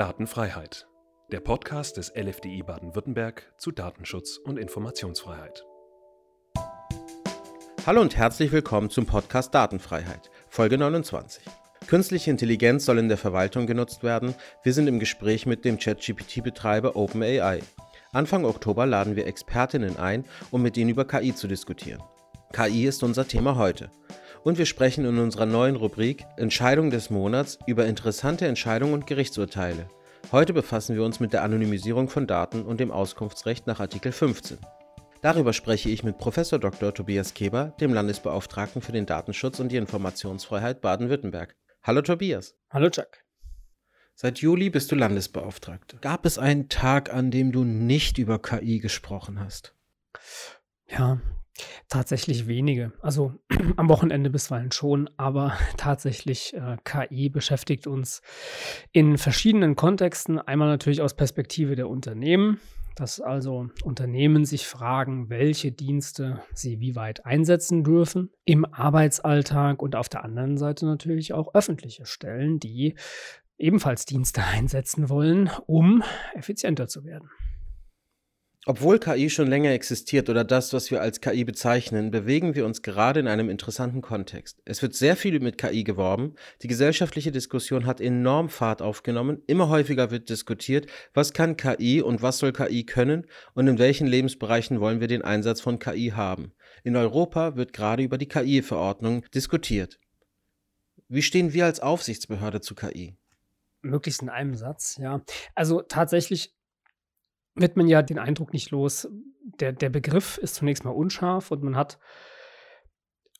Datenfreiheit. Der Podcast des LFDI Baden-Württemberg zu Datenschutz und Informationsfreiheit. Hallo und herzlich willkommen zum Podcast Datenfreiheit, Folge 29. Künstliche Intelligenz soll in der Verwaltung genutzt werden. Wir sind im Gespräch mit dem ChatGPT-Betreiber OpenAI. Anfang Oktober laden wir Expertinnen ein, um mit ihnen über KI zu diskutieren. KI ist unser Thema heute und wir sprechen in unserer neuen Rubrik Entscheidung des Monats über interessante Entscheidungen und Gerichtsurteile. Heute befassen wir uns mit der Anonymisierung von Daten und dem Auskunftsrecht nach Artikel 15. Darüber spreche ich mit Prof. Dr. Tobias Keber, dem Landesbeauftragten für den Datenschutz und die Informationsfreiheit Baden-Württemberg. Hallo Tobias. Hallo Chuck. Seit Juli bist du Landesbeauftragter. Gab es einen Tag, an dem du nicht über KI gesprochen hast? Ja, Tatsächlich wenige. Also am Wochenende bisweilen schon, aber tatsächlich äh, KI beschäftigt uns in verschiedenen Kontexten. Einmal natürlich aus Perspektive der Unternehmen, dass also Unternehmen sich fragen, welche Dienste sie wie weit einsetzen dürfen im Arbeitsalltag und auf der anderen Seite natürlich auch öffentliche Stellen, die ebenfalls Dienste einsetzen wollen, um effizienter zu werden. Obwohl KI schon länger existiert oder das, was wir als KI bezeichnen, bewegen wir uns gerade in einem interessanten Kontext. Es wird sehr viel mit KI geworben, die gesellschaftliche Diskussion hat enorm Fahrt aufgenommen, immer häufiger wird diskutiert, was kann KI und was soll KI können und in welchen Lebensbereichen wollen wir den Einsatz von KI haben. In Europa wird gerade über die KI-Verordnung diskutiert. Wie stehen wir als Aufsichtsbehörde zu KI? Möglichst in einem Satz, ja. Also tatsächlich wird man ja den Eindruck nicht los, der, der Begriff ist zunächst mal unscharf und man hat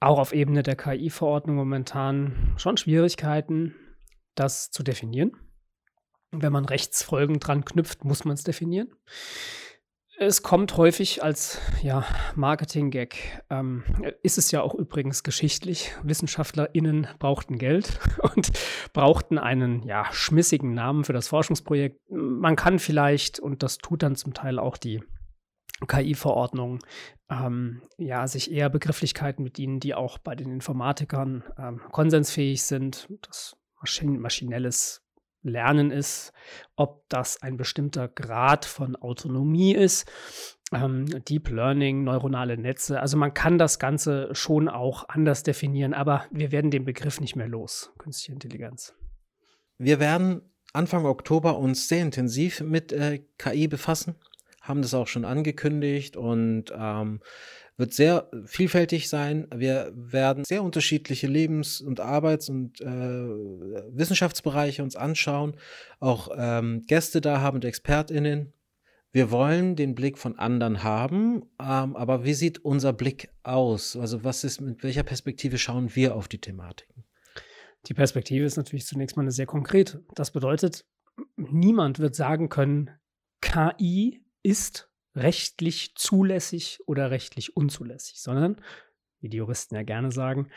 auch auf Ebene der KI-Verordnung momentan schon Schwierigkeiten, das zu definieren. Wenn man Rechtsfolgen dran knüpft, muss man es definieren. Es kommt häufig als ja, Marketing-Gag. Ähm, ist es ja auch übrigens geschichtlich. WissenschaftlerInnen brauchten Geld und brauchten einen ja, schmissigen Namen für das Forschungsprojekt. Man kann vielleicht, und das tut dann zum Teil auch die KI-Verordnung, ähm, ja, sich eher Begrifflichkeiten bedienen, die auch bei den Informatikern ähm, konsensfähig sind. Das Maschinen maschinelles Lernen ist, ob das ein bestimmter Grad von Autonomie ist, ähm, Deep Learning, neuronale Netze. Also man kann das Ganze schon auch anders definieren, aber wir werden den Begriff nicht mehr los, künstliche Intelligenz. Wir werden Anfang Oktober uns sehr intensiv mit äh, KI befassen, haben das auch schon angekündigt und ähm, wird sehr vielfältig sein. Wir werden sehr unterschiedliche Lebens- und Arbeits- und äh, Wissenschaftsbereiche uns anschauen, auch ähm, Gäste da haben und ExpertInnen. Wir wollen den Blick von anderen haben, ähm, aber wie sieht unser Blick aus? Also was ist, mit welcher Perspektive schauen wir auf die Thematiken? Die Perspektive ist natürlich zunächst mal eine sehr konkrete. Das bedeutet, niemand wird sagen können, KI ist rechtlich zulässig oder rechtlich unzulässig, sondern wie die Juristen ja gerne sagen.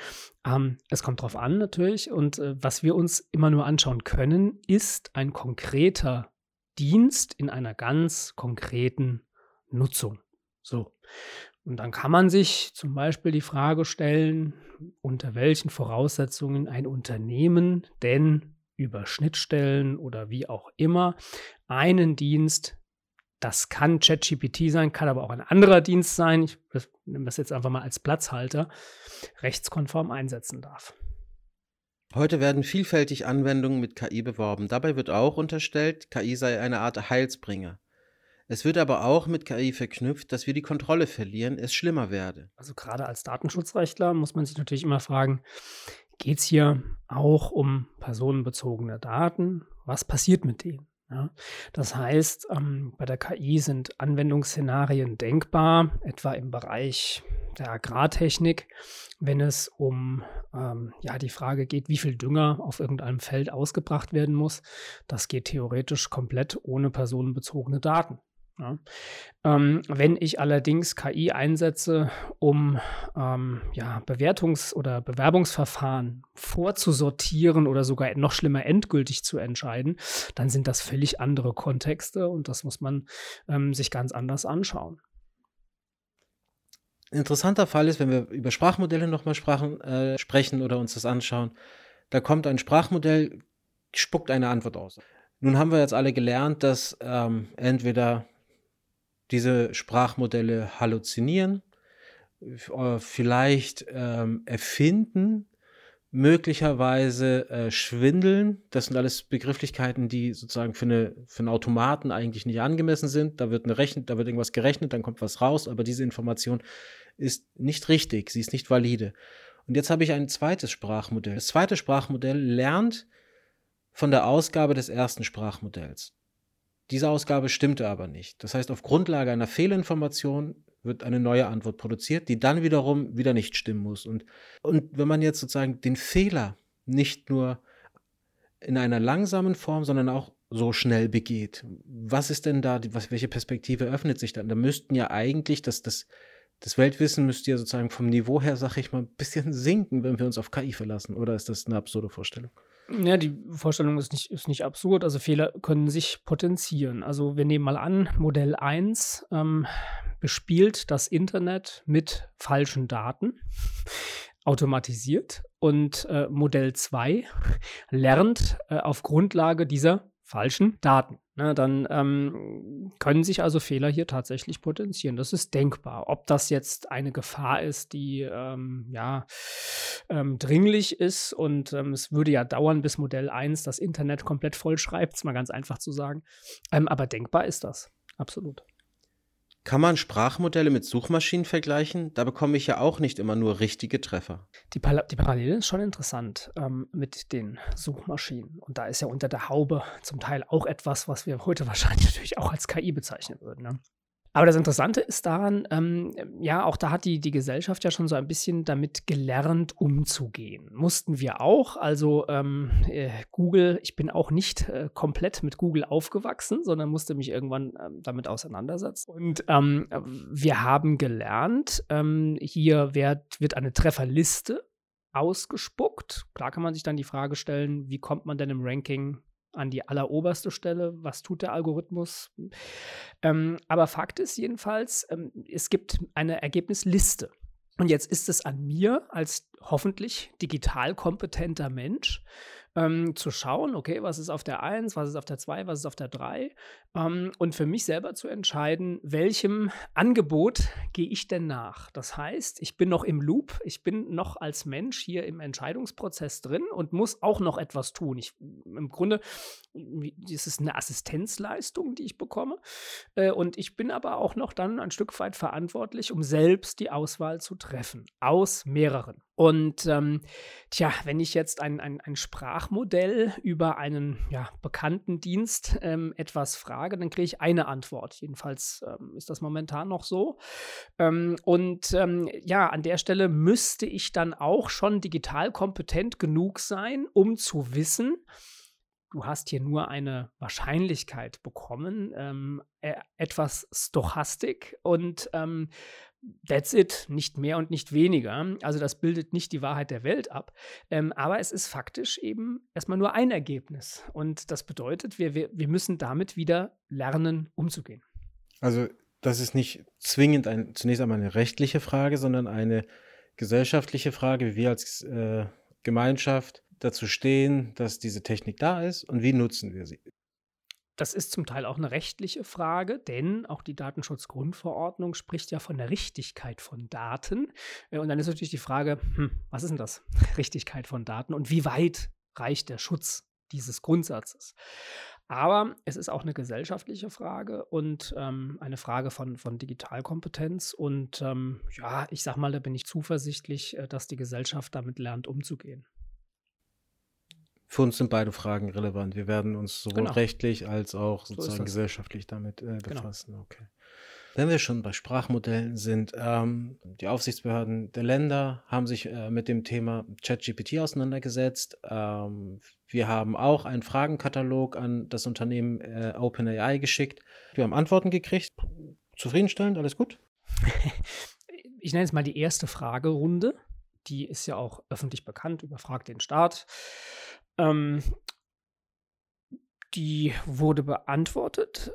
Ähm, es kommt darauf an natürlich. Und äh, was wir uns immer nur anschauen können, ist ein konkreter Dienst in einer ganz konkreten Nutzung. So. Und dann kann man sich zum Beispiel die Frage stellen, unter welchen Voraussetzungen ein Unternehmen denn über Schnittstellen oder wie auch immer einen Dienst das kann ChatGPT sein, kann aber auch ein anderer Dienst sein. Ich nehme das jetzt einfach mal als Platzhalter, rechtskonform einsetzen darf. Heute werden vielfältig Anwendungen mit KI beworben. Dabei wird auch unterstellt, KI sei eine Art Heilsbringer. Es wird aber auch mit KI verknüpft, dass wir die Kontrolle verlieren, es schlimmer werde. Also gerade als Datenschutzrechtler muss man sich natürlich immer fragen, geht es hier auch um personenbezogene Daten? Was passiert mit denen? Ja, das heißt, ähm, bei der KI sind Anwendungsszenarien denkbar, etwa im Bereich der Agrartechnik, wenn es um ähm, ja, die Frage geht, wie viel Dünger auf irgendeinem Feld ausgebracht werden muss. Das geht theoretisch komplett ohne personenbezogene Daten. Ja. Ähm, wenn ich allerdings KI einsetze, um ähm, ja, Bewertungs- oder Bewerbungsverfahren vorzusortieren oder sogar noch schlimmer endgültig zu entscheiden, dann sind das völlig andere Kontexte und das muss man ähm, sich ganz anders anschauen. Interessanter Fall ist, wenn wir über Sprachmodelle nochmal äh, sprechen oder uns das anschauen, da kommt ein Sprachmodell, spuckt eine Antwort aus Nun haben wir jetzt alle gelernt, dass ähm, entweder diese Sprachmodelle halluzinieren, äh, vielleicht ähm, erfinden, möglicherweise äh, schwindeln. Das sind alles Begrifflichkeiten, die sozusagen für, eine, für einen Automaten eigentlich nicht angemessen sind. Da wird, eine Rechn da wird irgendwas gerechnet, dann kommt was raus, aber diese Information ist nicht richtig, sie ist nicht valide. Und jetzt habe ich ein zweites Sprachmodell. Das zweite Sprachmodell lernt von der Ausgabe des ersten Sprachmodells. Diese Ausgabe stimmte aber nicht. Das heißt, auf Grundlage einer Fehlinformation wird eine neue Antwort produziert, die dann wiederum wieder nicht stimmen muss. Und, und wenn man jetzt sozusagen den Fehler nicht nur in einer langsamen Form, sondern auch so schnell begeht, was ist denn da, was, welche Perspektive öffnet sich dann? Da müssten ja eigentlich, das, das, das Weltwissen müsste ja sozusagen vom Niveau her, sag ich mal, ein bisschen sinken, wenn wir uns auf KI verlassen. Oder ist das eine absurde Vorstellung? Ja, die Vorstellung ist nicht, ist nicht absurd. Also Fehler können sich potenzieren. Also wir nehmen mal an, Modell 1 ähm, bespielt das Internet mit falschen Daten, automatisiert. Und äh, Modell 2 lernt äh, auf Grundlage dieser falschen Daten. Ne, dann ähm, können sich also Fehler hier tatsächlich potenzieren. Das ist denkbar. Ob das jetzt eine Gefahr ist, die ähm, ja ähm, dringlich ist und ähm, es würde ja dauern, bis Modell 1 das Internet komplett voll schreibt, ist mal ganz einfach zu sagen. Ähm, aber denkbar ist das. Absolut. Kann man Sprachmodelle mit Suchmaschinen vergleichen? Da bekomme ich ja auch nicht immer nur richtige Treffer. Die, Pal die Parallele ist schon interessant ähm, mit den Suchmaschinen. Und da ist ja unter der Haube zum Teil auch etwas, was wir heute wahrscheinlich natürlich auch als KI bezeichnen würden. Ne? Aber das Interessante ist daran, ähm, ja, auch da hat die, die Gesellschaft ja schon so ein bisschen damit gelernt, umzugehen. Mussten wir auch. Also ähm, äh, Google, ich bin auch nicht äh, komplett mit Google aufgewachsen, sondern musste mich irgendwann ähm, damit auseinandersetzen. Und ähm, wir haben gelernt, ähm, hier wird, wird eine Trefferliste ausgespuckt. Klar kann man sich dann die Frage stellen, wie kommt man denn im Ranking an die alleroberste Stelle. Was tut der Algorithmus? Ähm, aber Fakt ist jedenfalls, ähm, es gibt eine Ergebnisliste. Und jetzt ist es an mir als hoffentlich digital kompetenter Mensch, ähm, zu schauen, okay, was ist auf der 1, was ist auf der 2, was ist auf der 3 ähm, und für mich selber zu entscheiden, welchem Angebot gehe ich denn nach. Das heißt, ich bin noch im Loop, ich bin noch als Mensch hier im Entscheidungsprozess drin und muss auch noch etwas tun. Ich, Im Grunde ist es eine Assistenzleistung, die ich bekomme äh, und ich bin aber auch noch dann ein Stück weit verantwortlich, um selbst die Auswahl zu treffen aus mehreren. Und ähm, tja, wenn ich jetzt ein, ein, ein Sprachmodell über einen ja, bekannten Dienst ähm, etwas frage, dann kriege ich eine Antwort. Jedenfalls ähm, ist das momentan noch so. Ähm, und ähm, ja, an der Stelle müsste ich dann auch schon digital kompetent genug sein, um zu wissen, du hast hier nur eine Wahrscheinlichkeit bekommen, ähm, äh, etwas Stochastik und ähm, That's it, nicht mehr und nicht weniger. Also das bildet nicht die Wahrheit der Welt ab, ähm, aber es ist faktisch eben erstmal nur ein Ergebnis. Und das bedeutet, wir, wir, wir müssen damit wieder lernen, umzugehen. Also das ist nicht zwingend ein, zunächst einmal eine rechtliche Frage, sondern eine gesellschaftliche Frage, wie wir als äh, Gemeinschaft dazu stehen, dass diese Technik da ist und wie nutzen wir sie. Das ist zum Teil auch eine rechtliche Frage, denn auch die Datenschutzgrundverordnung spricht ja von der Richtigkeit von Daten. Äh, und dann ist natürlich die Frage, hm, was ist denn das? Richtigkeit von Daten und wie weit reicht der Schutz dieses Grundsatzes? Aber es ist auch eine gesellschaftliche Frage und ähm, eine Frage von, von Digitalkompetenz. Und ähm, ja, ich sag mal, da bin ich zuversichtlich, äh, dass die Gesellschaft damit lernt, umzugehen. Für uns sind beide Fragen relevant. Wir werden uns sowohl genau. rechtlich als auch sozusagen so gesellschaftlich damit äh, genau. befassen. Genau. Okay. Wenn wir schon bei Sprachmodellen sind, ähm, die Aufsichtsbehörden der Länder haben sich äh, mit dem Thema ChatGPT auseinandergesetzt. Ähm, wir haben auch einen Fragenkatalog an das Unternehmen äh, OpenAI geschickt. Wir haben Antworten gekriegt. Zufriedenstellend, alles gut? ich nenne es mal die erste Fragerunde. Die ist ja auch öffentlich bekannt, überfragt den Staat. Ähm, die wurde beantwortet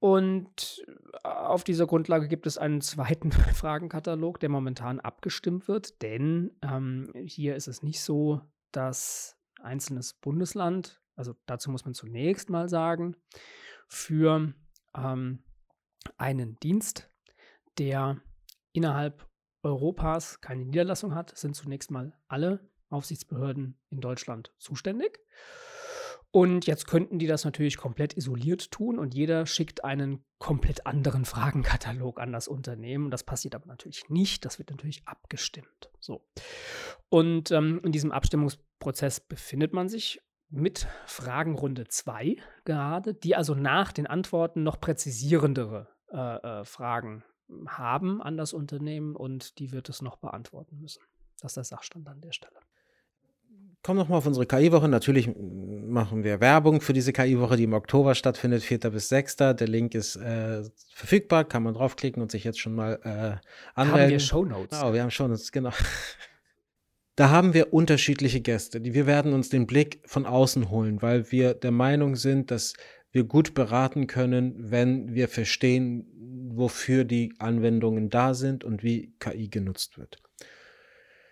und auf dieser Grundlage gibt es einen zweiten Fragenkatalog, der momentan abgestimmt wird, denn ähm, hier ist es nicht so, dass einzelnes Bundesland also dazu muss man zunächst mal sagen, für ähm, einen Dienst, der innerhalb Europas keine Niederlassung hat, sind zunächst mal alle Aufsichtsbehörden in Deutschland zuständig. Und jetzt könnten die das natürlich komplett isoliert tun und jeder schickt einen komplett anderen Fragenkatalog an das Unternehmen. Das passiert aber natürlich nicht. Das wird natürlich abgestimmt. So. Und ähm, in diesem Abstimmungsprozess befindet man sich mit Fragenrunde 2 gerade, die also nach den Antworten noch präzisierendere äh, äh, Fragen haben an das Unternehmen und die wird es noch beantworten müssen. Das ist der Sachstand an der Stelle. Kommen nochmal auf unsere KI-Woche. Natürlich machen wir Werbung für diese KI-Woche, die im Oktober stattfindet, 4. bis 6. Der Link ist äh, verfügbar, kann man draufklicken und sich jetzt schon mal äh, anmelden. Haben wir Shownotes? Oh, wir haben Shownotes, genau. Da haben wir unterschiedliche Gäste. Wir werden uns den Blick von außen holen, weil wir der Meinung sind, dass wir gut beraten können, wenn wir verstehen, wofür die Anwendungen da sind und wie KI genutzt wird.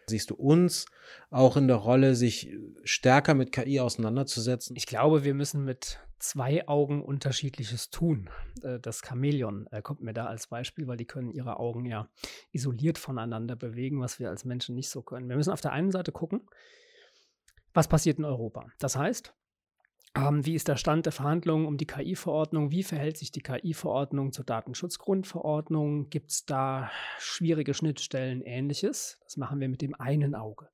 Siehst du uns auch in der Rolle, sich stärker mit KI auseinanderzusetzen? Ich glaube, wir müssen mit zwei Augen unterschiedliches tun. Äh, das Chamäleon äh, kommt mir da als Beispiel, weil die können ihre Augen ja isoliert voneinander bewegen, was wir als Menschen nicht so können. Wir müssen auf der einen Seite gucken, was passiert in Europa. Das heißt, ähm, wie ist der Stand der Verhandlungen um die KI-Verordnung? Wie verhält sich die KI-Verordnung zur Datenschutzgrundverordnung? Gibt es da schwierige Schnittstellen, ähnliches? Das machen wir mit dem einen Auge.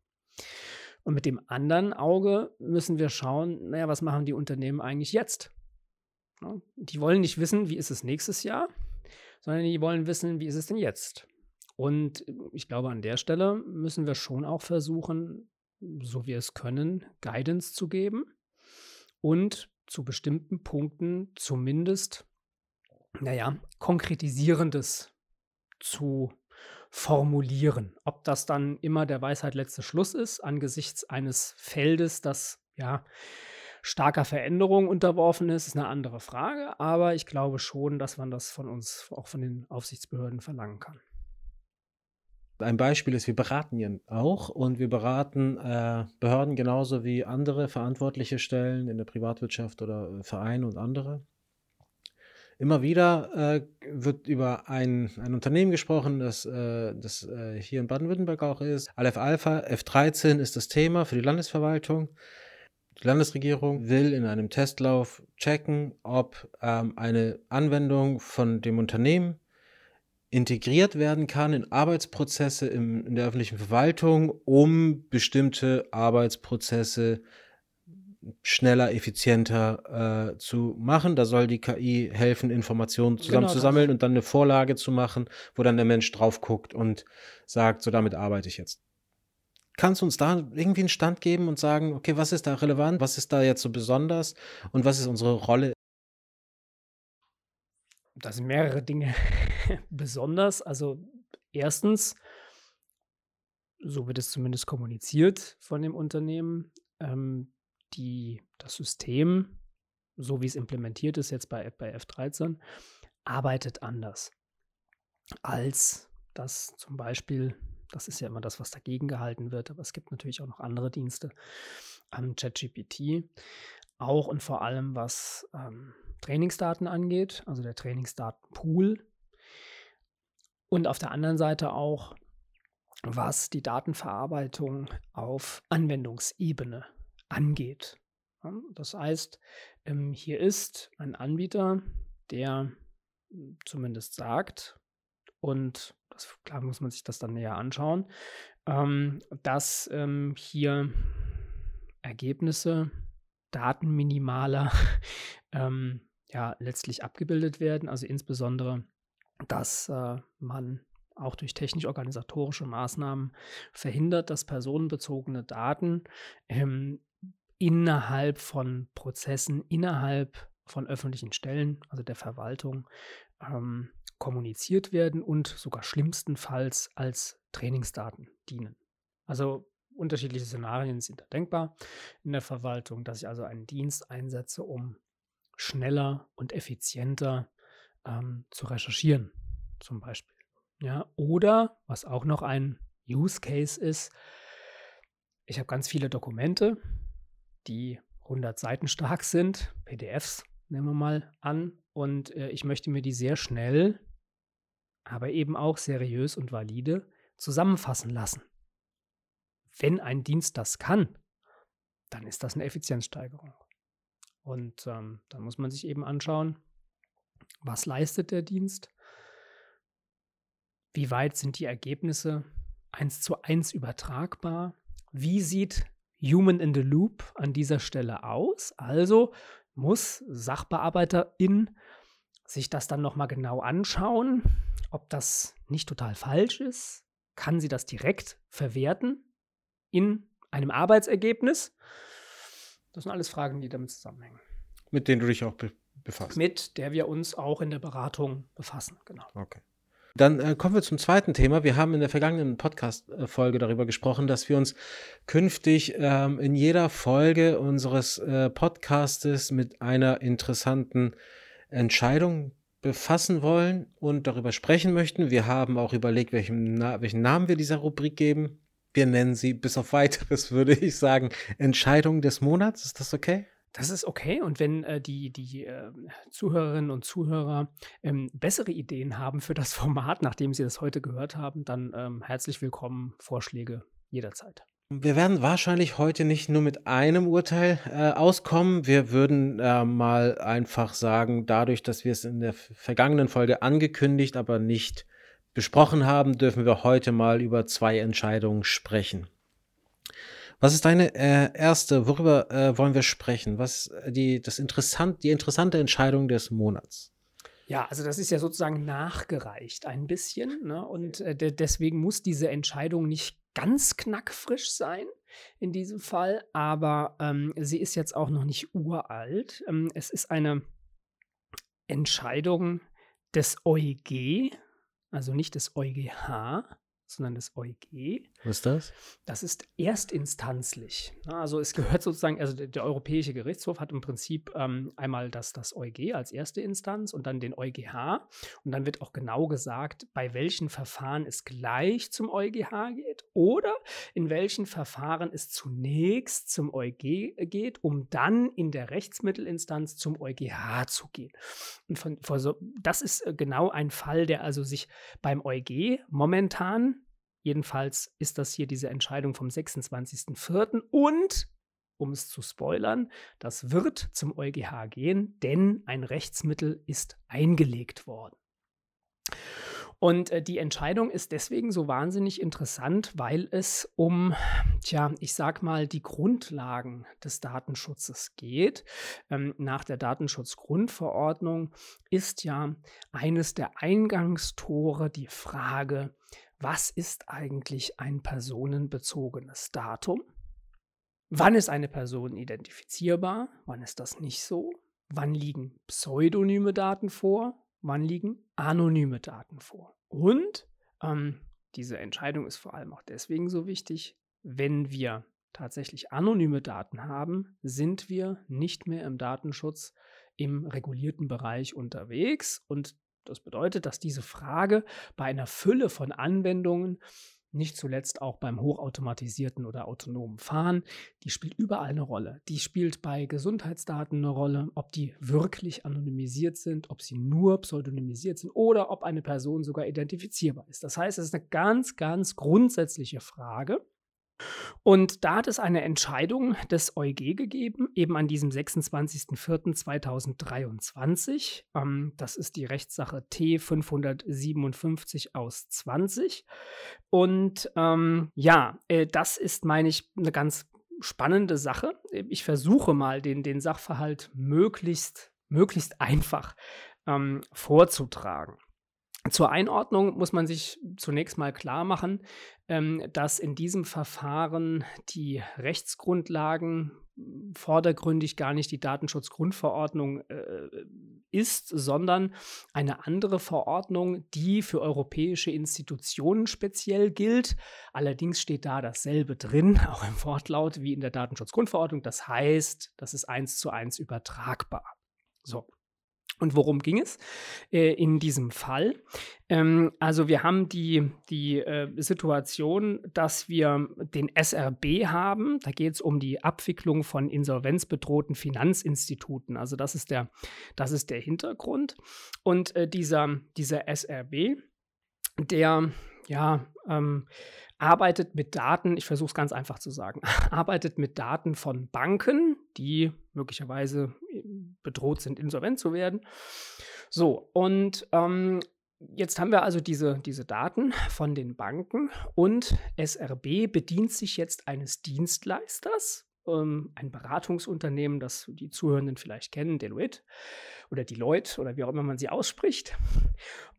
Und mit dem anderen Auge müssen wir schauen, naja, was machen die Unternehmen eigentlich jetzt? Die wollen nicht wissen, wie ist es nächstes Jahr, sondern die wollen wissen, wie ist es denn jetzt? Und ich glaube, an der Stelle müssen wir schon auch versuchen, so wie es können, Guidance zu geben und zu bestimmten Punkten zumindest, naja, konkretisierendes zu formulieren. Ob das dann immer der Weisheit letzter Schluss ist, angesichts eines Feldes, das ja starker Veränderung unterworfen ist, ist eine andere Frage. Aber ich glaube schon, dass man das von uns, auch von den Aufsichtsbehörden, verlangen kann. Ein Beispiel ist, wir beraten ja auch und wir beraten äh, Behörden genauso wie andere verantwortliche Stellen in der Privatwirtschaft oder äh, Vereine und andere. Immer wieder äh, wird über ein, ein Unternehmen gesprochen, das, äh, das äh, hier in Baden-Württemberg auch ist. Aleph Alpha, F13 ist das Thema für die Landesverwaltung. Die Landesregierung will in einem Testlauf checken, ob ähm, eine Anwendung von dem Unternehmen integriert werden kann in Arbeitsprozesse im, in der öffentlichen Verwaltung, um bestimmte Arbeitsprozesse schneller, effizienter äh, zu machen. Da soll die KI helfen, Informationen zusammenzusammeln genau und dann eine Vorlage zu machen, wo dann der Mensch drauf guckt und sagt, so damit arbeite ich jetzt. Kannst du uns da irgendwie einen Stand geben und sagen, okay, was ist da relevant, was ist da jetzt so besonders und was ist unsere Rolle da sind mehrere Dinge besonders. Also erstens, so wird es zumindest kommuniziert von dem Unternehmen, ähm, die, das System, so wie es implementiert ist jetzt bei, bei F13, arbeitet anders als das zum Beispiel, das ist ja immer das, was dagegen gehalten wird, aber es gibt natürlich auch noch andere Dienste, ähm, ChatGPT, auch und vor allem was ähm, Trainingsdaten angeht, also der Trainingsdatenpool. Und auf der anderen Seite auch, was die Datenverarbeitung auf Anwendungsebene angeht. Das heißt, ähm, hier ist ein Anbieter, der zumindest sagt, und das, klar muss man sich das dann näher anschauen, ähm, dass ähm, hier Ergebnisse datenminimaler ähm, ja letztlich abgebildet werden. Also insbesondere, dass äh, man auch durch technisch-organisatorische Maßnahmen verhindert, dass personenbezogene Daten ähm, innerhalb von Prozessen, innerhalb von öffentlichen Stellen, also der Verwaltung, ähm, kommuniziert werden und sogar schlimmstenfalls als Trainingsdaten dienen. Also unterschiedliche Szenarien sind da denkbar in der Verwaltung, dass ich also einen Dienst einsetze, um schneller und effizienter ähm, zu recherchieren, zum Beispiel. Ja, oder was auch noch ein Use Case ist, ich habe ganz viele Dokumente, die 100 Seiten stark sind, PDFs nehmen wir mal an, und äh, ich möchte mir die sehr schnell, aber eben auch seriös und valide zusammenfassen lassen. Wenn ein Dienst das kann, dann ist das eine Effizienzsteigerung. Und ähm, dann muss man sich eben anschauen, was leistet der Dienst, wie weit sind die Ergebnisse eins zu eins übertragbar, wie sieht Human in the Loop an dieser Stelle aus. Also muss Sachbearbeiterin sich das dann nochmal genau anschauen, ob das nicht total falsch ist. Kann sie das direkt verwerten in einem Arbeitsergebnis? Das sind alles Fragen, die damit zusammenhängen. Mit denen du dich auch be befasst. Mit der wir uns auch in der Beratung befassen, genau. Okay. Dann äh, kommen wir zum zweiten Thema. Wir haben in der vergangenen Podcast-Folge darüber gesprochen, dass wir uns künftig ähm, in jeder Folge unseres äh, Podcastes mit einer interessanten Entscheidung befassen wollen und darüber sprechen möchten. Wir haben auch überlegt, welchen, Na welchen Namen wir dieser Rubrik geben. Wir nennen sie bis auf weiteres, würde ich sagen, Entscheidung des Monats. Ist das okay? Das ist okay. Und wenn äh, die, die äh, Zuhörerinnen und Zuhörer ähm, bessere Ideen haben für das Format, nachdem sie das heute gehört haben, dann ähm, herzlich willkommen, Vorschläge jederzeit. Wir werden wahrscheinlich heute nicht nur mit einem Urteil äh, auskommen. Wir würden äh, mal einfach sagen, dadurch, dass wir es in der vergangenen Folge angekündigt, aber nicht besprochen haben, dürfen wir heute mal über zwei Entscheidungen sprechen. Was ist deine äh, erste, worüber äh, wollen wir sprechen? Was äh, die, das interessant, die interessante Entscheidung des Monats? Ja, also das ist ja sozusagen nachgereicht ein bisschen. Ne? Und äh, de deswegen muss diese Entscheidung nicht ganz knackfrisch sein in diesem Fall, aber ähm, sie ist jetzt auch noch nicht uralt. Ähm, es ist eine Entscheidung des EuG, also nicht des EuGH, sondern das EuG. Was ist das? Das ist erstinstanzlich. Also es gehört sozusagen, also der, der Europäische Gerichtshof hat im Prinzip ähm, einmal das, das EuG als erste Instanz und dann den EuGH. Und dann wird auch genau gesagt, bei welchen Verfahren es gleich zum EuGH geht oder in welchen Verfahren es zunächst zum EuG geht, um dann in der Rechtsmittelinstanz zum EuGH zu gehen. Und von, von so, das ist äh, genau ein Fall, der also sich beim EuG momentan Jedenfalls ist das hier diese Entscheidung vom 26.04. Und, um es zu spoilern, das wird zum EuGH gehen, denn ein Rechtsmittel ist eingelegt worden. Und äh, die Entscheidung ist deswegen so wahnsinnig interessant, weil es um, tja, ich sag mal, die Grundlagen des Datenschutzes geht. Ähm, nach der Datenschutzgrundverordnung ist ja eines der Eingangstore die Frage, was ist eigentlich ein personenbezogenes Datum? Wann ist eine Person identifizierbar? Wann ist das nicht so? Wann liegen pseudonyme Daten vor? Wann liegen anonyme Daten vor? Und ähm, diese Entscheidung ist vor allem auch deswegen so wichtig, wenn wir tatsächlich anonyme Daten haben, sind wir nicht mehr im Datenschutz im regulierten Bereich unterwegs und das bedeutet, dass diese Frage bei einer Fülle von Anwendungen, nicht zuletzt auch beim hochautomatisierten oder autonomen Fahren, die spielt überall eine Rolle. Die spielt bei Gesundheitsdaten eine Rolle, ob die wirklich anonymisiert sind, ob sie nur pseudonymisiert sind oder ob eine Person sogar identifizierbar ist. Das heißt, es ist eine ganz, ganz grundsätzliche Frage. Und da hat es eine Entscheidung des EuG gegeben, eben an diesem 26.04.2023. Ähm, das ist die Rechtssache T557 aus 20. Und ähm, ja, äh, das ist, meine ich, eine ganz spannende Sache. Ich versuche mal, den, den Sachverhalt möglichst, möglichst einfach ähm, vorzutragen. Zur Einordnung muss man sich zunächst mal klar machen, ähm, dass in diesem Verfahren die Rechtsgrundlagen vordergründig gar nicht die Datenschutzgrundverordnung äh, ist, sondern eine andere Verordnung, die für europäische Institutionen speziell gilt. Allerdings steht da dasselbe drin, auch im Wortlaut wie in der Datenschutzgrundverordnung. Das heißt, das ist eins zu eins übertragbar. So. Und worum ging es äh, in diesem Fall? Ähm, also wir haben die, die äh, Situation, dass wir den SRB haben. Da geht es um die Abwicklung von insolvenzbedrohten Finanzinstituten. Also das ist der, das ist der Hintergrund. Und äh, dieser, dieser SRB, der ja, ähm, arbeitet mit Daten, ich versuche es ganz einfach zu sagen, arbeitet mit Daten von Banken, die möglicherweise äh, bedroht sind, insolvent zu werden. So, und ähm, jetzt haben wir also diese, diese Daten von den Banken und SRB bedient sich jetzt eines Dienstleisters, ähm, ein Beratungsunternehmen, das die Zuhörenden vielleicht kennen, Deloitte oder Deloitte oder wie auch immer man sie ausspricht.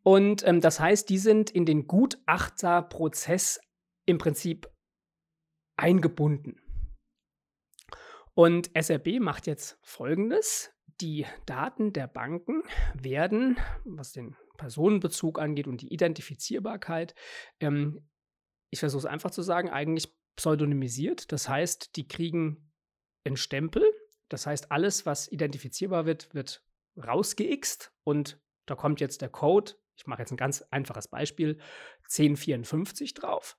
Und ähm, das heißt, die sind in den Gutachterprozess im Prinzip eingebunden. Und SRB macht jetzt Folgendes. Die Daten der Banken werden, was den Personenbezug angeht und die Identifizierbarkeit, ähm, ich versuche es einfach zu sagen, eigentlich pseudonymisiert. Das heißt, die kriegen einen Stempel. Das heißt, alles, was identifizierbar wird, wird rausgeixt und da kommt jetzt der Code, ich mache jetzt ein ganz einfaches Beispiel, 1054 drauf.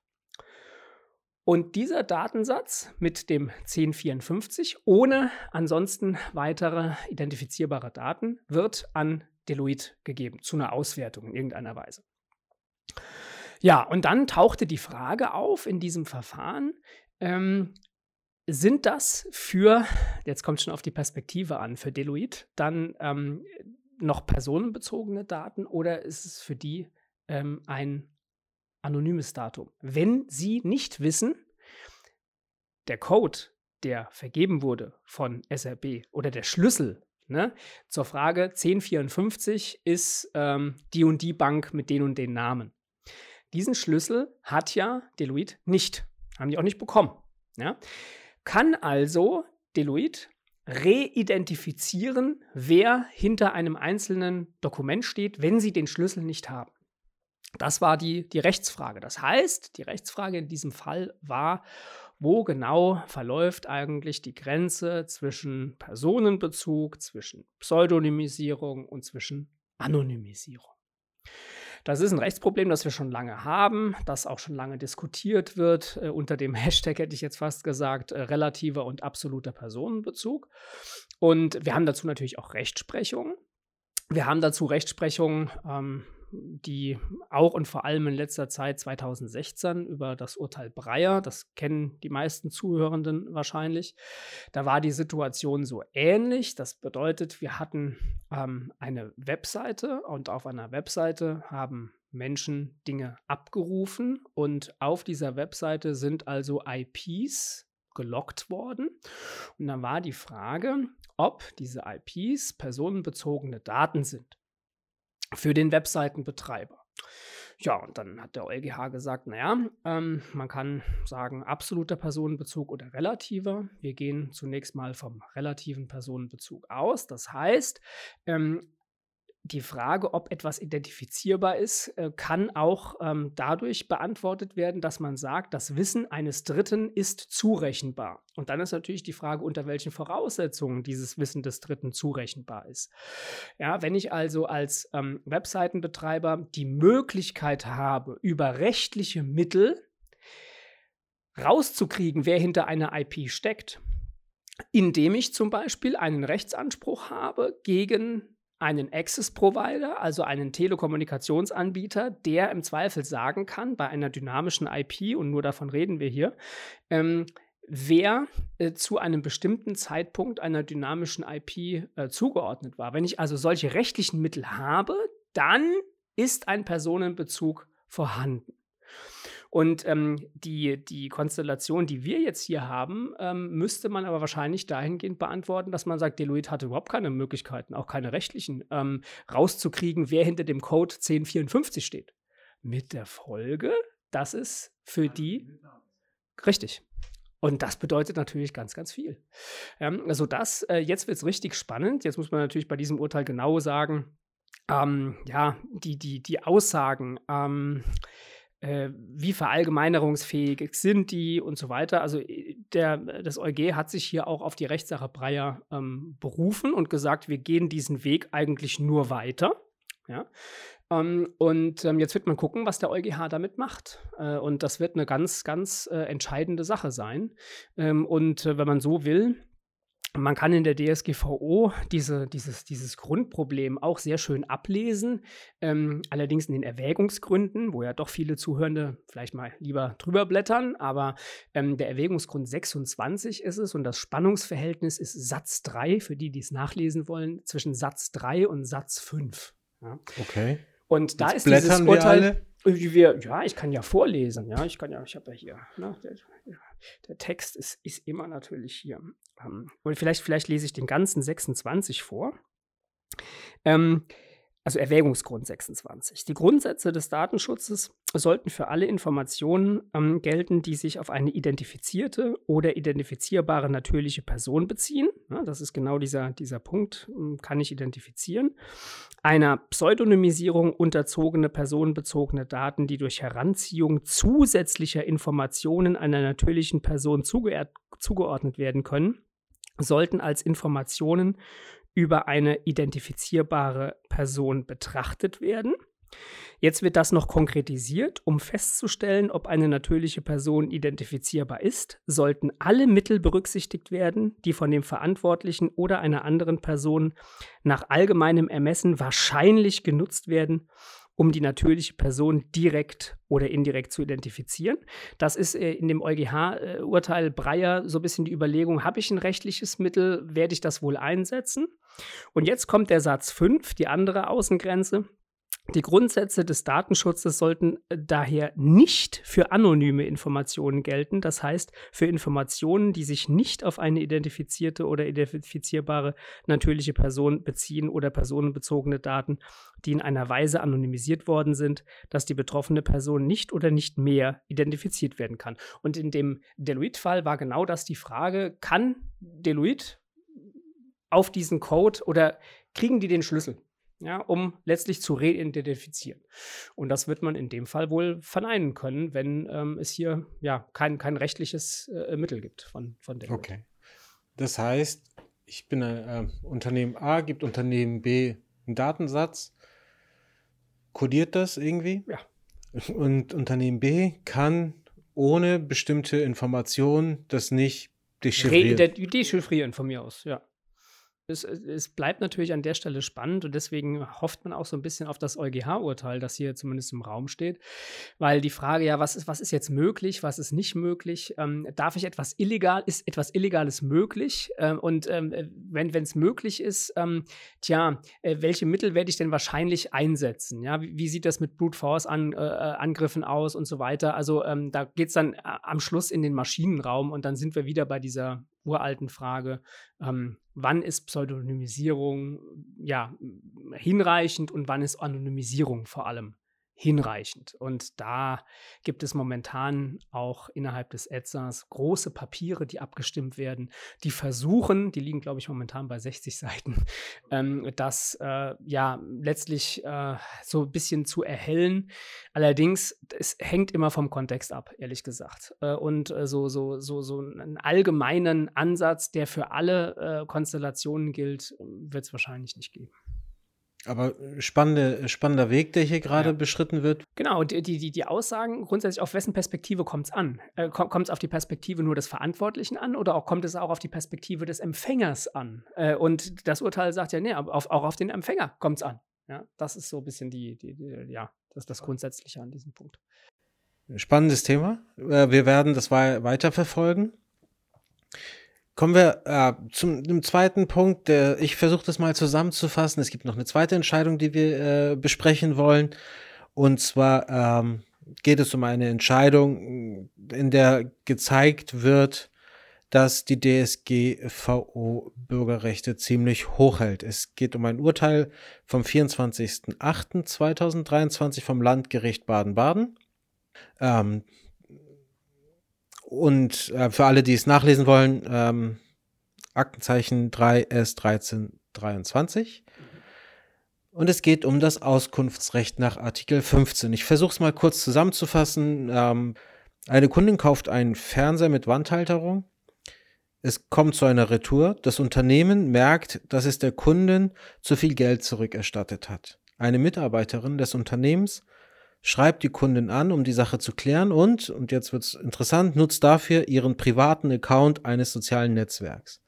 Und dieser Datensatz mit dem 1054 ohne ansonsten weitere identifizierbare Daten wird an Deloitte gegeben, zu einer Auswertung in irgendeiner Weise. Ja, und dann tauchte die Frage auf in diesem Verfahren, ähm, sind das für, jetzt kommt schon auf die Perspektive an, für Deloitte dann ähm, noch personenbezogene Daten oder ist es für die ähm, ein anonymes Datum. Wenn Sie nicht wissen, der Code, der vergeben wurde von SRB oder der Schlüssel ne, zur Frage 1054 ist ähm, die und die Bank mit den und den Namen. Diesen Schlüssel hat ja Deloitte nicht. Haben die auch nicht bekommen. Ja? Kann also Deloitte reidentifizieren, wer hinter einem einzelnen Dokument steht, wenn sie den Schlüssel nicht haben. Das war die, die Rechtsfrage. Das heißt, die Rechtsfrage in diesem Fall war, wo genau verläuft eigentlich die Grenze zwischen Personenbezug, zwischen Pseudonymisierung und zwischen Anonymisierung. Das ist ein Rechtsproblem, das wir schon lange haben, das auch schon lange diskutiert wird, äh, unter dem Hashtag hätte ich jetzt fast gesagt, äh, relativer und absoluter Personenbezug. Und wir haben dazu natürlich auch Rechtsprechung. Wir haben dazu Rechtsprechung ähm, die auch und vor allem in letzter Zeit 2016 über das Urteil Breyer, das kennen die meisten Zuhörenden wahrscheinlich, da war die Situation so ähnlich. Das bedeutet, wir hatten ähm, eine Webseite und auf einer Webseite haben Menschen Dinge abgerufen und auf dieser Webseite sind also IPs gelockt worden. Und dann war die Frage, ob diese IPs personenbezogene Daten sind für den Webseitenbetreiber. Ja, und dann hat der EuGH gesagt, naja, ähm, man kann sagen absoluter Personenbezug oder relativer. Wir gehen zunächst mal vom relativen Personenbezug aus. Das heißt, ähm, die Frage, ob etwas identifizierbar ist, äh, kann auch ähm, dadurch beantwortet werden, dass man sagt, das Wissen eines Dritten ist zurechenbar. Und dann ist natürlich die Frage, unter welchen Voraussetzungen dieses Wissen des Dritten zurechenbar ist. Ja, wenn ich also als ähm, Webseitenbetreiber die Möglichkeit habe, über rechtliche Mittel rauszukriegen, wer hinter einer IP steckt, indem ich zum Beispiel einen Rechtsanspruch habe gegen einen Access-Provider, also einen Telekommunikationsanbieter, der im Zweifel sagen kann, bei einer dynamischen IP, und nur davon reden wir hier, ähm, wer äh, zu einem bestimmten Zeitpunkt einer dynamischen IP äh, zugeordnet war. Wenn ich also solche rechtlichen Mittel habe, dann ist ein Personenbezug vorhanden. Und ähm, die, die Konstellation, die wir jetzt hier haben, ähm, müsste man aber wahrscheinlich dahingehend beantworten, dass man sagt, Deloitte hatte überhaupt keine Möglichkeiten, auch keine rechtlichen, ähm, rauszukriegen, wer hinter dem Code 1054 steht. Mit der Folge, dass es für die richtig. Und das bedeutet natürlich ganz, ganz viel. Ähm, also das, äh, jetzt wird es richtig spannend. Jetzt muss man natürlich bei diesem Urteil genau sagen, ähm, ja, die, die, die Aussagen, ähm, äh, wie verallgemeinerungsfähig sind die und so weiter. Also äh, der, das EuG hat sich hier auch auf die Rechtssache Breyer ähm, berufen und gesagt, wir gehen diesen Weg eigentlich nur weiter. Ja? Ähm, und ähm, jetzt wird man gucken, was der EuGH damit macht. Äh, und das wird eine ganz, ganz äh, entscheidende Sache sein. Ähm, und äh, wenn man so will, man kann in der DSGVO diese, dieses, dieses Grundproblem auch sehr schön ablesen, ähm, allerdings in den Erwägungsgründen, wo ja doch viele Zuhörende vielleicht mal lieber drüber blättern, aber ähm, der Erwägungsgrund 26 ist es und das Spannungsverhältnis ist Satz 3, für die, die es nachlesen wollen, zwischen Satz 3 und Satz 5. Ja. Okay. Und da Jetzt ist dieses Urteil. Wir, ja, ich kann ja vorlesen, ja, ich kann ja, ich habe ja hier, ne, der, der, Text ist, ist immer natürlich hier. Ähm, und vielleicht, vielleicht lese ich den ganzen 26 vor. Ähm, also Erwägungsgrund 26. Die Grundsätze des Datenschutzes sollten für alle Informationen ähm, gelten, die sich auf eine identifizierte oder identifizierbare natürliche Person beziehen. Ja, das ist genau dieser, dieser Punkt, ähm, kann ich identifizieren. Einer Pseudonymisierung unterzogene personenbezogene Daten, die durch Heranziehung zusätzlicher Informationen einer natürlichen Person zugeordnet werden können, sollten als Informationen über eine identifizierbare Person betrachtet werden. Jetzt wird das noch konkretisiert. Um festzustellen, ob eine natürliche Person identifizierbar ist, sollten alle Mittel berücksichtigt werden, die von dem Verantwortlichen oder einer anderen Person nach allgemeinem Ermessen wahrscheinlich genutzt werden, um die natürliche Person direkt oder indirekt zu identifizieren. Das ist äh, in dem EuGH-Urteil Breyer so ein bisschen die Überlegung, habe ich ein rechtliches Mittel, werde ich das wohl einsetzen? Und jetzt kommt der Satz 5, die andere Außengrenze. Die Grundsätze des Datenschutzes sollten äh, daher nicht für anonyme Informationen gelten, das heißt für Informationen, die sich nicht auf eine identifizierte oder identifizierbare natürliche Person beziehen oder personenbezogene Daten, die in einer Weise anonymisiert worden sind, dass die betroffene Person nicht oder nicht mehr identifiziert werden kann. Und in dem Deloitte-Fall war genau das die Frage, kann Deloitte auf diesen Code oder kriegen die den Schlüssel? Ja, um letztlich zu reidentifizieren. Und das wird man in dem Fall wohl verneinen können, wenn ähm, es hier ja kein, kein rechtliches äh, Mittel gibt von, von der. Okay. Das heißt, ich bin ein äh, Unternehmen A, gibt Unternehmen B einen Datensatz, kodiert das irgendwie? Ja. Und Unternehmen B kann ohne bestimmte Informationen das nicht dechiffrieren. Dechiffrieren von mir aus, ja es, es, bleibt natürlich an der Stelle spannend und deswegen hofft man auch so ein bisschen auf das EuGH-Urteil, das hier zumindest im Raum steht. Weil die Frage ja, was ist, was ist jetzt möglich, was ist nicht möglich? Ähm, darf ich etwas illegal, ist etwas Illegales möglich? Ähm, und ähm, äh, wenn es möglich ist, ähm, tja, äh, welche Mittel werde ich denn wahrscheinlich einsetzen? Ja, wie, wie sieht das mit Brute Force-Angriffen äh, äh aus und so weiter? Also ähm, da geht es dann äh, am Schluss in den Maschinenraum und dann sind wir wieder bei dieser uralten Frage, ähm, wann ist Pseudonymisierung ja hinreichend und wann ist Anonymisierung vor allem hinreichend. Und da gibt es momentan auch innerhalb des ETSAs große Papiere, die abgestimmt werden, die versuchen, die liegen, glaube ich, momentan bei 60 Seiten, ähm, das äh, ja letztlich äh, so ein bisschen zu erhellen. Allerdings, es hängt immer vom Kontext ab, ehrlich gesagt. Äh, und äh, so, so, so, so einen allgemeinen Ansatz, der für alle äh, Konstellationen gilt, wird es wahrscheinlich nicht geben. Aber spannende, spannender Weg, der hier gerade ja. beschritten wird. Genau, die, die, die Aussagen grundsätzlich, auf wessen Perspektive kommt es an? Äh, kommt es auf die Perspektive nur des Verantwortlichen an oder auch kommt es auch auf die Perspektive des Empfängers an? Äh, und das Urteil sagt ja, nee, auf, auch auf den Empfänger kommt es an. Ja, das ist so ein bisschen die, die, die, ja, das, das Grundsätzliche an diesem Punkt. Spannendes Thema. Äh, wir werden das weiterverfolgen. Kommen wir äh, zum dem zweiten Punkt. Der, ich versuche das mal zusammenzufassen. Es gibt noch eine zweite Entscheidung, die wir äh, besprechen wollen. Und zwar ähm, geht es um eine Entscheidung, in der gezeigt wird, dass die DSGVO Bürgerrechte ziemlich hoch hält. Es geht um ein Urteil vom 24.08.2023 vom Landgericht Baden-Baden. Ähm, und äh, für alle, die es nachlesen wollen, ähm, Aktenzeichen 3S1323. Und es geht um das Auskunftsrecht nach Artikel 15. Ich versuche es mal kurz zusammenzufassen. Ähm, eine Kundin kauft einen Fernseher mit Wandhalterung. Es kommt zu einer Retour. Das Unternehmen merkt, dass es der Kundin zu viel Geld zurückerstattet hat. Eine Mitarbeiterin des Unternehmens schreibt die Kundin an, um die Sache zu klären und, und jetzt wird es interessant, nutzt dafür ihren privaten Account eines sozialen Netzwerks.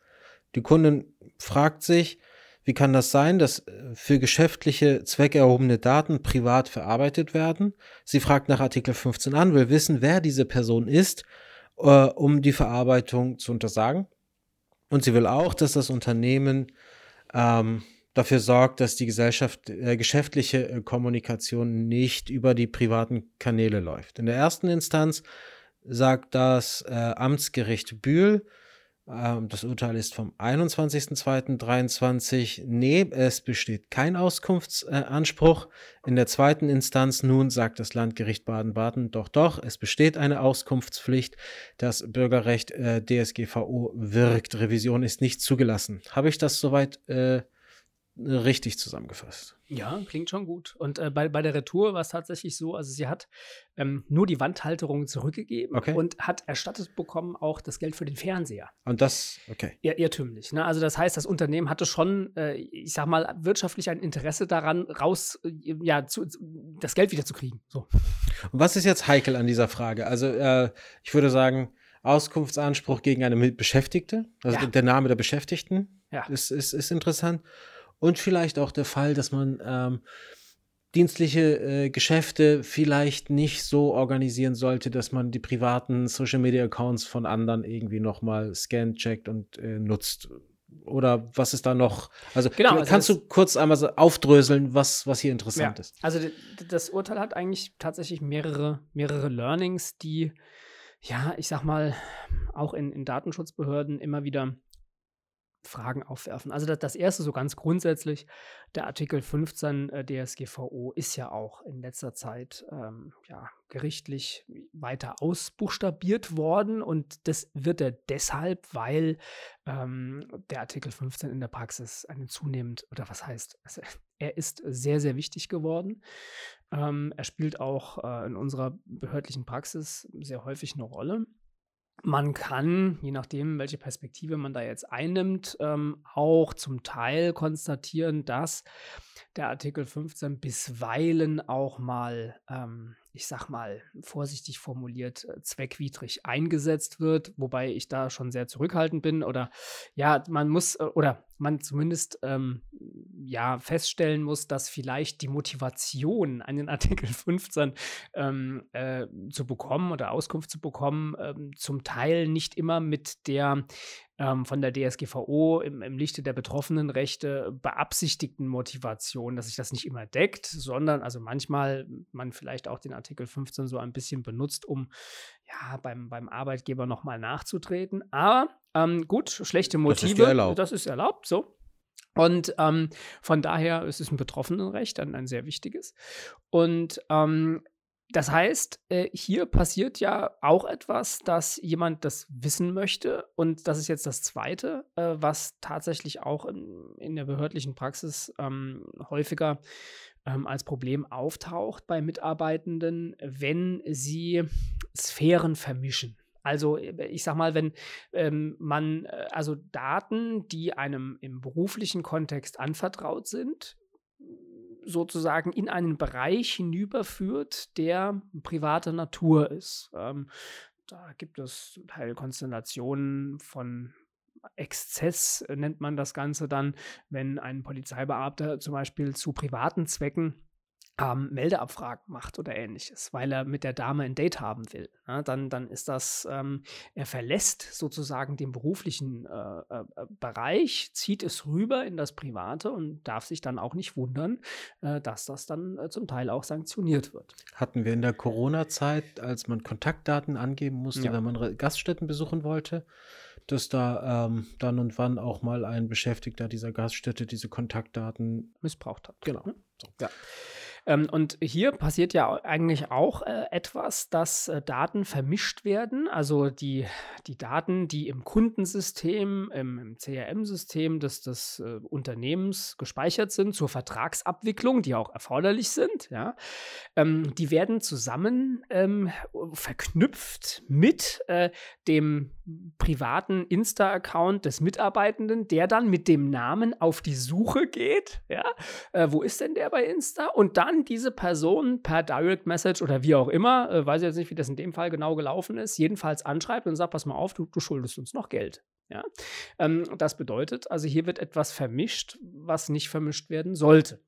Die Kundin fragt sich, wie kann das sein, dass äh, für geschäftliche Zwecke erhobene Daten privat verarbeitet werden? Sie fragt nach Artikel 15 an, will wissen, wer diese Person ist, äh, um die Verarbeitung zu untersagen. Und sie will auch, dass das Unternehmen ähm, dafür sorgt, dass die Gesellschaft, äh, geschäftliche äh, Kommunikation nicht über die privaten Kanäle läuft. In der ersten Instanz sagt das äh, Amtsgericht Bühl, ähm, das Urteil ist vom 21.02.23. Nee, es besteht kein Auskunftsanspruch. In der zweiten Instanz nun sagt das Landgericht Baden-Baden, doch, doch, es besteht eine Auskunftspflicht. Das Bürgerrecht äh, DSGVO wirkt. Revision ist nicht zugelassen. Habe ich das soweit äh, richtig zusammengefasst. Ja, klingt schon gut. Und äh, bei, bei der Retour war es tatsächlich so, also sie hat ähm, nur die Wandhalterung zurückgegeben okay. und hat erstattet bekommen auch das Geld für den Fernseher. Und das, okay. Ir irrtümlich. Ne? Also das heißt, das Unternehmen hatte schon, äh, ich sag mal, wirtschaftlich ein Interesse daran, raus, äh, ja, zu, das Geld wieder zu kriegen. So. Und was ist jetzt heikel an dieser Frage? Also äh, ich würde sagen, Auskunftsanspruch gegen eine Beschäftigte, also ja. der Name der Beschäftigten ja. ist, ist, ist interessant. Und vielleicht auch der Fall, dass man ähm, dienstliche äh, Geschäfte vielleicht nicht so organisieren sollte, dass man die privaten Social Media Accounts von anderen irgendwie nochmal scannt, checkt und äh, nutzt. Oder was ist da noch? Also, genau, also kannst du kurz einmal so aufdröseln, was, was hier interessant ja, ist? Also das Urteil hat eigentlich tatsächlich mehrere, mehrere Learnings, die, ja, ich sag mal, auch in, in Datenschutzbehörden immer wieder Fragen aufwerfen. Also das, das, erste so ganz grundsätzlich, der Artikel 15 äh, DSGVO ist ja auch in letzter Zeit ähm, ja, gerichtlich weiter ausbuchstabiert worden und das wird er deshalb, weil ähm, der Artikel 15 in der Praxis eine zunehmend, oder was heißt, also er ist sehr, sehr wichtig geworden. Ähm, er spielt auch äh, in unserer behördlichen Praxis sehr häufig eine Rolle. Man kann, je nachdem, welche Perspektive man da jetzt einnimmt, ähm, auch zum Teil konstatieren, dass der Artikel 15 bisweilen auch mal, ähm, ich sag mal, vorsichtig formuliert, äh, zweckwidrig eingesetzt wird, wobei ich da schon sehr zurückhaltend bin. Oder ja, man muss, äh, oder man zumindest ähm, ja feststellen muss, dass vielleicht die Motivation, einen Artikel 15 ähm, äh, zu bekommen oder Auskunft zu bekommen, ähm, zum Teil nicht immer mit der ähm, von der DSGVO im, im Lichte der Betroffenenrechte beabsichtigten Motivation, dass sich das nicht immer deckt, sondern also manchmal man vielleicht auch den Artikel 15 so ein bisschen benutzt, um ja beim, beim Arbeitgeber nochmal nachzutreten. Aber ähm, gut, schlechte Motive, das ist erlaubt, das ist erlaubt so. Und ähm, von daher ist es ein Betroffenenrecht, ein, ein sehr wichtiges. Und ähm, das heißt, äh, hier passiert ja auch etwas, dass jemand das wissen möchte. Und das ist jetzt das Zweite, äh, was tatsächlich auch in, der behördlichen Praxis ähm, häufiger ähm, als Problem auftaucht bei Mitarbeitenden, wenn sie Sphären vermischen. Also äh, ich sag mal, wenn ähm, man also Daten, die einem im beruflichen Kontext anvertraut sind, sozusagen in einen Bereich hinüberführt, der privater Natur ist. Ähm, da gibt es zum Teil Konstellationen von Exzess, äh, nennt man das Ganze dann, wenn ein Polizeibeamter zum Beispiel zu privaten Zwecken ähm, Meldeabfragen macht oder ähnliches, weil er mit der Dame ein Date haben will. Ja, dann, dann ist das, ähm, er verlässt sozusagen den beruflichen äh, äh, Bereich, zieht es rüber in das Private und darf sich dann auch nicht wundern, äh, dass das dann äh, zum Teil auch sanktioniert wird. Hatten wir in der Corona-Zeit, als man Kontaktdaten angeben musste, ja. wenn man Gaststätten besuchen wollte, dass da ähm, dann und wann auch mal ein Beschäftigter dieser Gaststätte diese Kontaktdaten missbraucht hat. Genau. Hm? So. Ja. Ähm, und hier passiert ja eigentlich auch äh, etwas, dass äh, Daten vermischt werden. Also die, die Daten, die im Kundensystem, im, im CRM-System des, des äh, Unternehmens gespeichert sind zur Vertragsabwicklung, die auch erforderlich sind, ja, ähm, die werden zusammen ähm, verknüpft mit äh, dem privaten Insta-Account des Mitarbeitenden, der dann mit dem Namen auf die Suche geht. Ja, äh, wo ist denn der bei Insta? Und dann diese Person per Direct Message oder wie auch immer, äh, weiß ich jetzt nicht, wie das in dem Fall genau gelaufen ist, jedenfalls anschreibt und sagt: Pass mal auf, du, du schuldest uns noch Geld. Ja, ähm, das bedeutet, also hier wird etwas vermischt, was nicht vermischt werden sollte.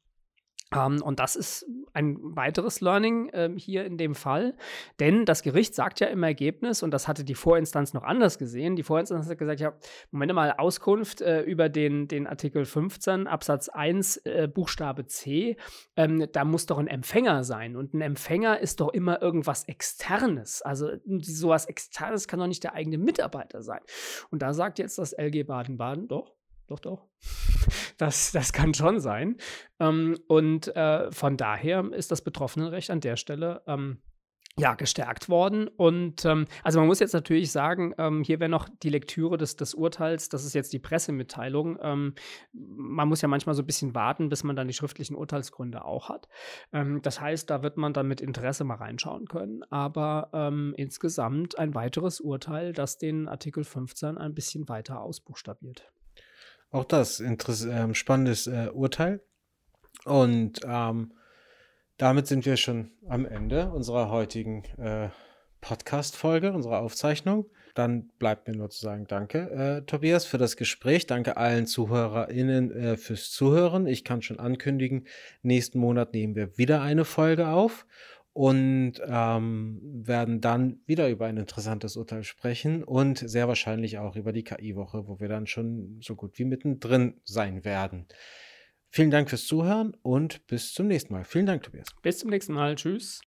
Ähm, und das ist ein weiteres Learning ähm, hier in dem Fall, denn das Gericht sagt ja im Ergebnis, und das hatte die Vorinstanz noch anders gesehen, die Vorinstanz hat gesagt, ja, Moment mal, Auskunft äh, über den, den Artikel 15 Absatz 1 äh, Buchstabe C, ähm, da muss doch ein Empfänger sein und ein Empfänger ist doch immer irgendwas Externes, also sowas Externes kann doch nicht der eigene Mitarbeiter sein. Und da sagt jetzt das LG Baden-Baden, doch, doch, doch. Das, das kann schon sein. Ähm, und äh, von daher ist das Betroffenenrecht an der Stelle ähm, ja, gestärkt worden. Und ähm, also man muss jetzt natürlich sagen, ähm, hier wäre noch die Lektüre des, des Urteils, das ist jetzt die Pressemitteilung. Ähm, man muss ja manchmal so ein bisschen warten, bis man dann die schriftlichen Urteilsgründe auch hat. Ähm, das heißt, da wird man dann mit Interesse mal reinschauen können. Aber ähm, insgesamt ein weiteres Urteil, das den Artikel 15 ein bisschen weiter ausbuchstabiert. Auch das ähm, spannendes äh, Urteil. Und ähm, damit sind wir schon am Ende unserer heutigen äh, Podcast-Folge, unserer Aufzeichnung. Dann bleibt mir nur zu sagen, danke, äh, Tobias, für das Gespräch. Danke allen ZuhörerInnen äh, fürs Zuhören. Ich kann schon ankündigen, nächsten Monat nehmen wir wieder eine Folge auf und ähm, werden dann wieder über ein interessantes Urteil sprechen und sehr wahrscheinlich auch über die KI-Woche, wo wir dann schon so gut wie mittendrin sein werden. Vielen Dank fürs Zuhören und bis zum nächsten Mal. Vielen Dank, Tobias. Bis zum nächsten Mal. Tschüss.